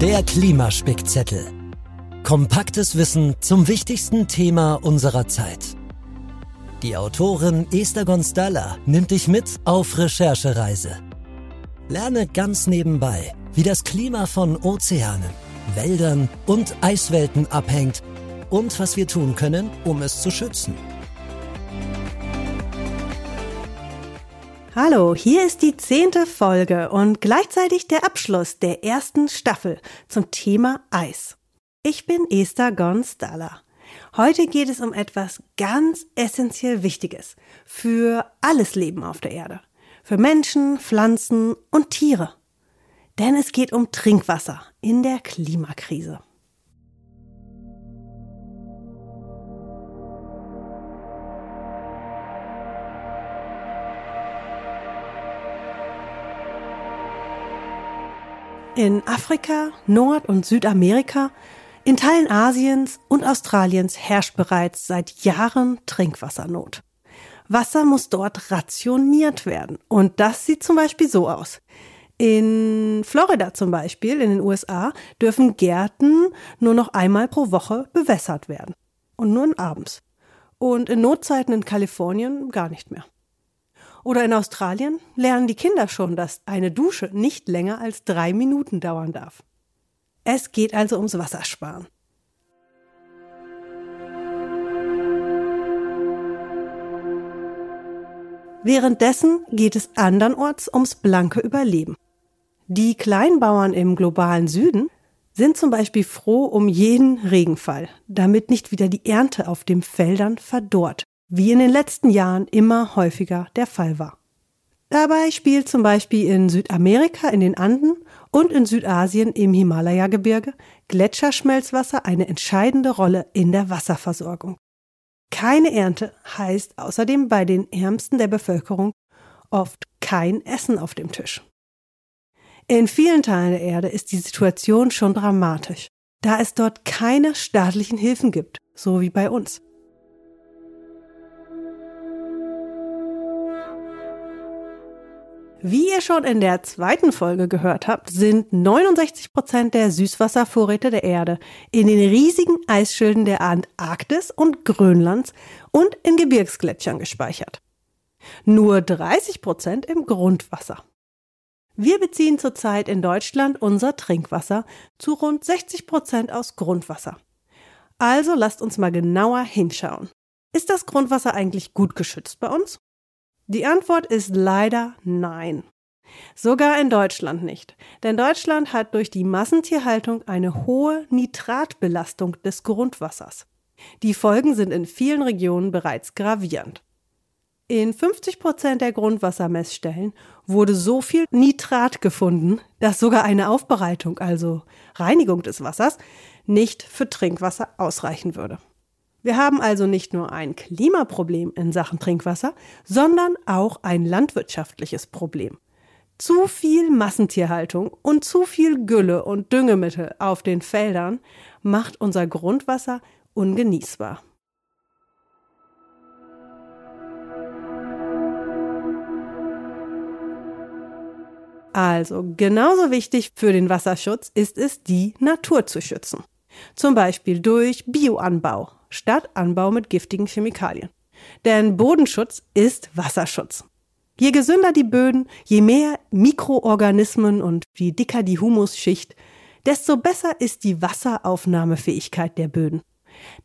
Der Klimaspickzettel. Kompaktes Wissen zum wichtigsten Thema unserer Zeit. Die Autorin Esther Gonstalla nimmt dich mit auf Recherchereise. Lerne ganz nebenbei, wie das Klima von Ozeanen, Wäldern und Eiswelten abhängt und was wir tun können, um es zu schützen. Hallo, hier ist die zehnte Folge und gleichzeitig der Abschluss der ersten Staffel zum Thema Eis. Ich bin Esther Gonstalla. Heute geht es um etwas ganz essentiell Wichtiges für alles Leben auf der Erde. Für Menschen, Pflanzen und Tiere. Denn es geht um Trinkwasser in der Klimakrise. In Afrika, Nord- und Südamerika, in Teilen Asiens und Australiens herrscht bereits seit Jahren Trinkwassernot. Wasser muss dort rationiert werden. Und das sieht zum Beispiel so aus. In Florida zum Beispiel, in den USA, dürfen Gärten nur noch einmal pro Woche bewässert werden. Und nur abends. Und in Notzeiten in Kalifornien gar nicht mehr. Oder in Australien lernen die Kinder schon, dass eine Dusche nicht länger als drei Minuten dauern darf. Es geht also ums Wassersparen. Währenddessen geht es andernorts ums blanke Überleben. Die Kleinbauern im globalen Süden sind zum Beispiel froh um jeden Regenfall, damit nicht wieder die Ernte auf den Feldern verdorrt wie in den letzten Jahren immer häufiger der Fall war. Dabei spielt zum Beispiel in Südamerika in den Anden und in Südasien im Himalaya-Gebirge Gletscherschmelzwasser eine entscheidende Rolle in der Wasserversorgung. Keine Ernte heißt außerdem bei den Ärmsten der Bevölkerung oft kein Essen auf dem Tisch. In vielen Teilen der Erde ist die Situation schon dramatisch, da es dort keine staatlichen Hilfen gibt, so wie bei uns. Wie ihr schon in der zweiten Folge gehört habt, sind 69 Prozent der Süßwasservorräte der Erde in den riesigen Eisschilden der Antarktis und Grönlands und in Gebirgsgletschern gespeichert. Nur 30 Prozent im Grundwasser. Wir beziehen zurzeit in Deutschland unser Trinkwasser zu rund 60 Prozent aus Grundwasser. Also lasst uns mal genauer hinschauen. Ist das Grundwasser eigentlich gut geschützt bei uns? Die Antwort ist leider nein. Sogar in Deutschland nicht. Denn Deutschland hat durch die Massentierhaltung eine hohe Nitratbelastung des Grundwassers. Die Folgen sind in vielen Regionen bereits gravierend. In 50 Prozent der Grundwassermessstellen wurde so viel Nitrat gefunden, dass sogar eine Aufbereitung, also Reinigung des Wassers, nicht für Trinkwasser ausreichen würde. Wir haben also nicht nur ein Klimaproblem in Sachen Trinkwasser, sondern auch ein landwirtschaftliches Problem. Zu viel Massentierhaltung und zu viel Gülle und Düngemittel auf den Feldern macht unser Grundwasser ungenießbar. Also genauso wichtig für den Wasserschutz ist es, die Natur zu schützen. Zum Beispiel durch Bioanbau, statt Anbau mit giftigen Chemikalien. Denn Bodenschutz ist Wasserschutz. Je gesünder die Böden, je mehr Mikroorganismen und je dicker die Humusschicht, desto besser ist die Wasseraufnahmefähigkeit der Böden.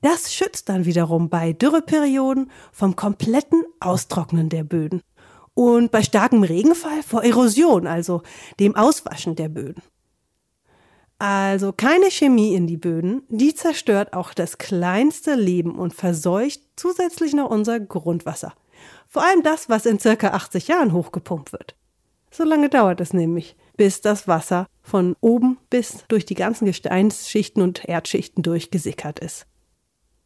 Das schützt dann wiederum bei Dürreperioden vom kompletten Austrocknen der Böden und bei starkem Regenfall vor Erosion, also dem Auswaschen der Böden. Also keine Chemie in die Böden, die zerstört auch das kleinste Leben und verseucht zusätzlich noch unser Grundwasser. Vor allem das, was in circa 80 Jahren hochgepumpt wird. So lange dauert es nämlich, bis das Wasser von oben bis durch die ganzen Gesteinsschichten und Erdschichten durchgesickert ist.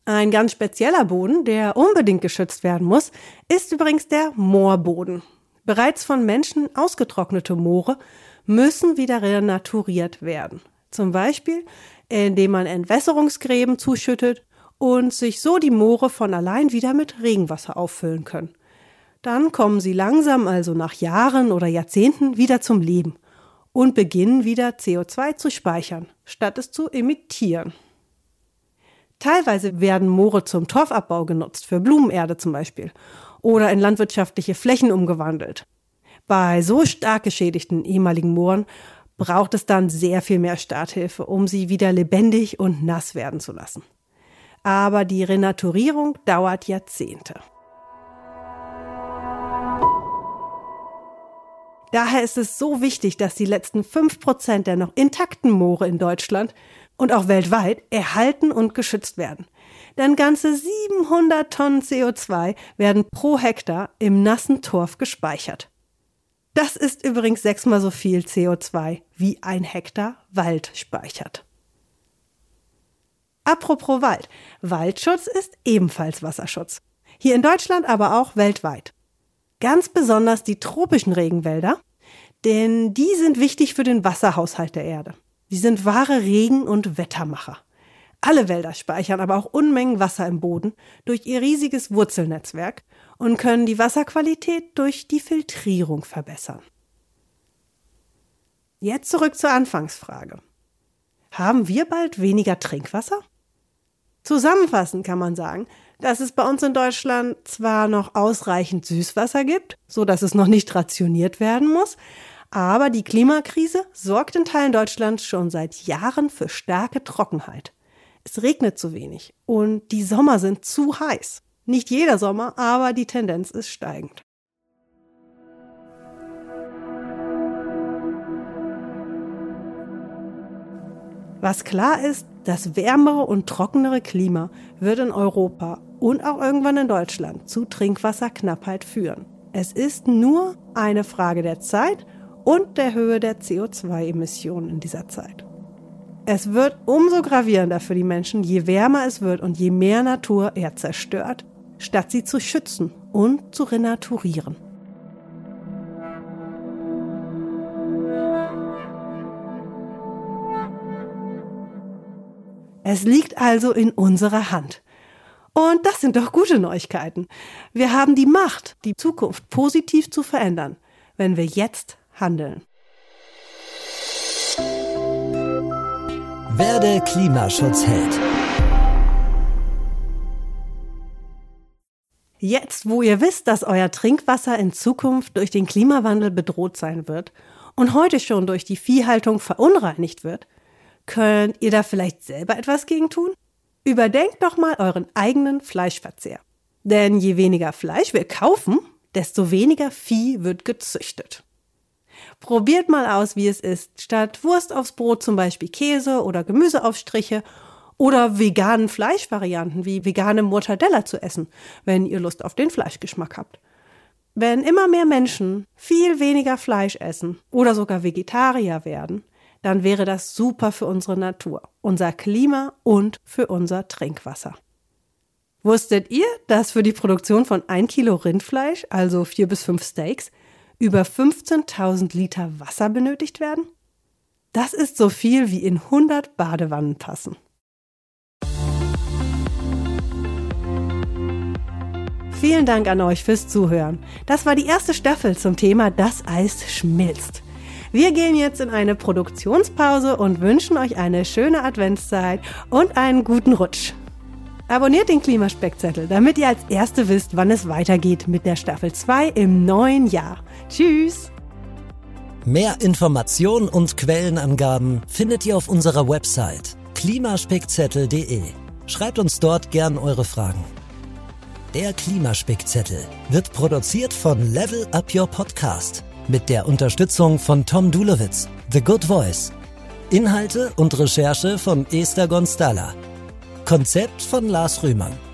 Ein ganz spezieller Boden, der unbedingt geschützt werden muss, ist übrigens der Moorboden. Bereits von Menschen ausgetrocknete Moore müssen wieder renaturiert werden. Zum Beispiel, indem man Entwässerungsgräben zuschüttet und sich so die Moore von allein wieder mit Regenwasser auffüllen können. Dann kommen sie langsam, also nach Jahren oder Jahrzehnten, wieder zum Leben. und beginnen wieder CO2 zu speichern, statt es zu emittieren. Teilweise werden Moore zum Torfabbau genutzt, für Blumenerde zum Beispiel, oder in landwirtschaftliche Flächen umgewandelt. Bei so stark geschädigten ehemaligen Mooren braucht es dann sehr viel mehr Starthilfe, um sie wieder lebendig und nass werden zu lassen. Aber die Renaturierung dauert Jahrzehnte. Daher ist es so wichtig, dass die letzten fünf Prozent der noch intakten Moore in Deutschland und auch weltweit erhalten und geschützt werden. Denn ganze 700 Tonnen CO2 werden pro Hektar im nassen Torf gespeichert. Das ist übrigens sechsmal so viel CO2 wie ein Hektar Wald speichert. Apropos Wald. Waldschutz ist ebenfalls Wasserschutz. Hier in Deutschland, aber auch weltweit. Ganz besonders die tropischen Regenwälder, denn die sind wichtig für den Wasserhaushalt der Erde. Sie sind wahre Regen- und Wettermacher. Alle Wälder speichern aber auch Unmengen Wasser im Boden durch ihr riesiges Wurzelnetzwerk und können die Wasserqualität durch die Filtrierung verbessern. Jetzt zurück zur Anfangsfrage. Haben wir bald weniger Trinkwasser? Zusammenfassend kann man sagen, dass es bei uns in Deutschland zwar noch ausreichend Süßwasser gibt, so dass es noch nicht rationiert werden muss, aber die Klimakrise sorgt in Teilen Deutschlands schon seit Jahren für starke Trockenheit. Es regnet zu wenig und die Sommer sind zu heiß. Nicht jeder Sommer, aber die Tendenz ist steigend. Was klar ist, das wärmere und trockenere Klima wird in Europa und auch irgendwann in Deutschland zu Trinkwasserknappheit führen. Es ist nur eine Frage der Zeit und der Höhe der CO2-Emissionen in dieser Zeit. Es wird umso gravierender für die Menschen, je wärmer es wird und je mehr Natur er zerstört, statt sie zu schützen und zu renaturieren. Es liegt also in unserer Hand. Und das sind doch gute Neuigkeiten. Wir haben die Macht, die Zukunft positiv zu verändern, wenn wir jetzt handeln. Werde Klimaschutzheld. Jetzt, wo ihr wisst, dass euer Trinkwasser in Zukunft durch den Klimawandel bedroht sein wird und heute schon durch die Viehhaltung verunreinigt wird, Könnt ihr da vielleicht selber etwas gegen tun? Überdenkt doch mal euren eigenen Fleischverzehr. Denn je weniger Fleisch wir kaufen, desto weniger Vieh wird gezüchtet. Probiert mal aus, wie es ist, statt Wurst aufs Brot zum Beispiel Käse oder Gemüseaufstriche oder veganen Fleischvarianten wie vegane Mortadella zu essen, wenn ihr Lust auf den Fleischgeschmack habt. Wenn immer mehr Menschen viel weniger Fleisch essen oder sogar Vegetarier werden, dann wäre das super für unsere Natur, unser Klima und für unser Trinkwasser. Wusstet ihr, dass für die Produktion von ein Kilo Rindfleisch, also vier bis fünf Steaks, über 15.000 Liter Wasser benötigt werden? Das ist so viel wie in 100 Badewannen passen. Vielen Dank an euch fürs Zuhören. Das war die erste Staffel zum Thema Das Eis schmilzt. Wir gehen jetzt in eine Produktionspause und wünschen euch eine schöne Adventszeit und einen guten Rutsch. Abonniert den Klimaspeckzettel, damit ihr als Erste wisst, wann es weitergeht mit der Staffel 2 im neuen Jahr. Tschüss! Mehr Informationen und Quellenangaben findet ihr auf unserer Website klimaspeckzettel.de. Schreibt uns dort gern eure Fragen. Der Klimaspeckzettel wird produziert von Level Up Your Podcast mit der Unterstützung von Tom Dulowitz, The Good Voice. Inhalte und Recherche von Esther Gonstala. Konzept von Lars Rühmann.